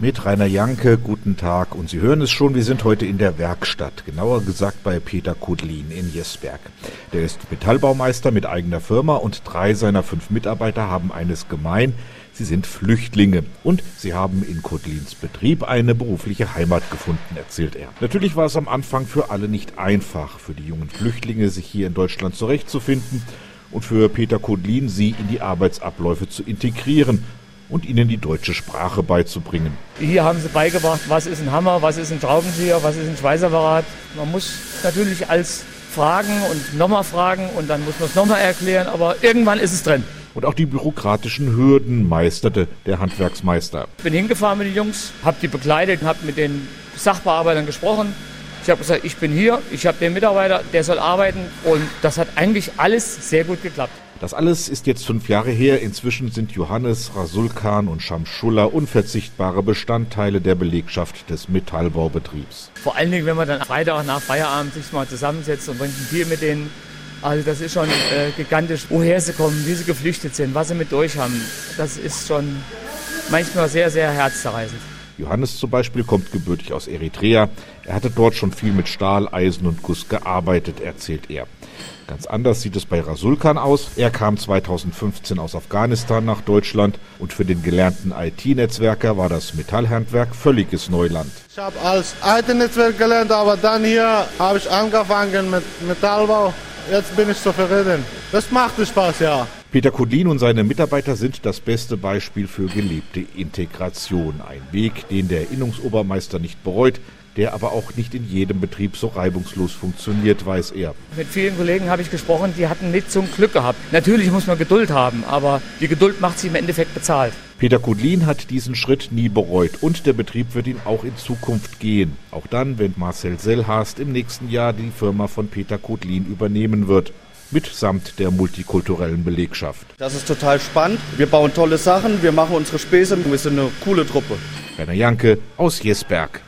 Mit Rainer Janke, guten Tag. Und Sie hören es schon, wir sind heute in der Werkstatt, genauer gesagt bei Peter Kudlin in Jesberg. Der ist Metallbaumeister mit eigener Firma und drei seiner fünf Mitarbeiter haben eines gemein. Sie sind Flüchtlinge und sie haben in Kudlins Betrieb eine berufliche Heimat gefunden, erzählt er. Natürlich war es am Anfang für alle nicht einfach, für die jungen Flüchtlinge sich hier in Deutschland zurechtzufinden und für Peter Kudlin sie in die Arbeitsabläufe zu integrieren und ihnen die deutsche Sprache beizubringen. Hier haben sie beigebracht, was ist ein Hammer, was ist ein Schraubenzieher, was ist ein Schweißapparat. Man muss natürlich als fragen und nochmal fragen und dann muss man es nochmal erklären, aber irgendwann ist es drin. Und auch die bürokratischen Hürden meisterte der Handwerksmeister. Ich bin hingefahren mit den Jungs, habe die begleitet, habe mit den Sachbearbeitern gesprochen. Ich habe gesagt, ich bin hier, ich habe den Mitarbeiter, der soll arbeiten und das hat eigentlich alles sehr gut geklappt. Das alles ist jetzt fünf Jahre her. Inzwischen sind Johannes, Rasulkan und Shamschulla unverzichtbare Bestandteile der Belegschaft des Metallbaubetriebs. Vor allen Dingen, wenn man dann Freitag nach Feierabend sich mal zusammensetzt und trinkt ein Bier mit denen. Also das ist schon äh, gigantisch, woher sie kommen, wie sie geflüchtet sind, was sie mit durch haben. Das ist schon manchmal sehr, sehr herzzerreißend. Johannes zum Beispiel kommt gebürtig aus Eritrea. Er hatte dort schon viel mit Stahl, Eisen und Guss gearbeitet, erzählt er. Ganz anders sieht es bei Rasulkan aus. Er kam 2015 aus Afghanistan nach Deutschland und für den gelernten IT-Netzwerker war das Metallhandwerk völliges Neuland. Ich habe als IT-Netzwerk gelernt, aber dann hier habe ich angefangen mit Metallbau. Jetzt bin ich zufrieden. Das macht Spaß, ja. Peter Kudlin und seine Mitarbeiter sind das beste Beispiel für gelebte Integration. Ein Weg, den der Innungsobermeister nicht bereut, der aber auch nicht in jedem Betrieb so reibungslos funktioniert, weiß er. Mit vielen Kollegen habe ich gesprochen, die hatten nicht so ein Glück gehabt. Natürlich muss man Geduld haben, aber die Geduld macht sie im Endeffekt bezahlt. Peter Kudlin hat diesen Schritt nie bereut und der Betrieb wird ihn auch in Zukunft gehen. Auch dann, wenn Marcel Sellhast im nächsten Jahr die Firma von Peter Kudlin übernehmen wird mitsamt der multikulturellen Belegschaft. Das ist total spannend. Wir bauen tolle Sachen, wir machen unsere Späße, wir sind eine coole Truppe. Rainer Janke aus Jesberg.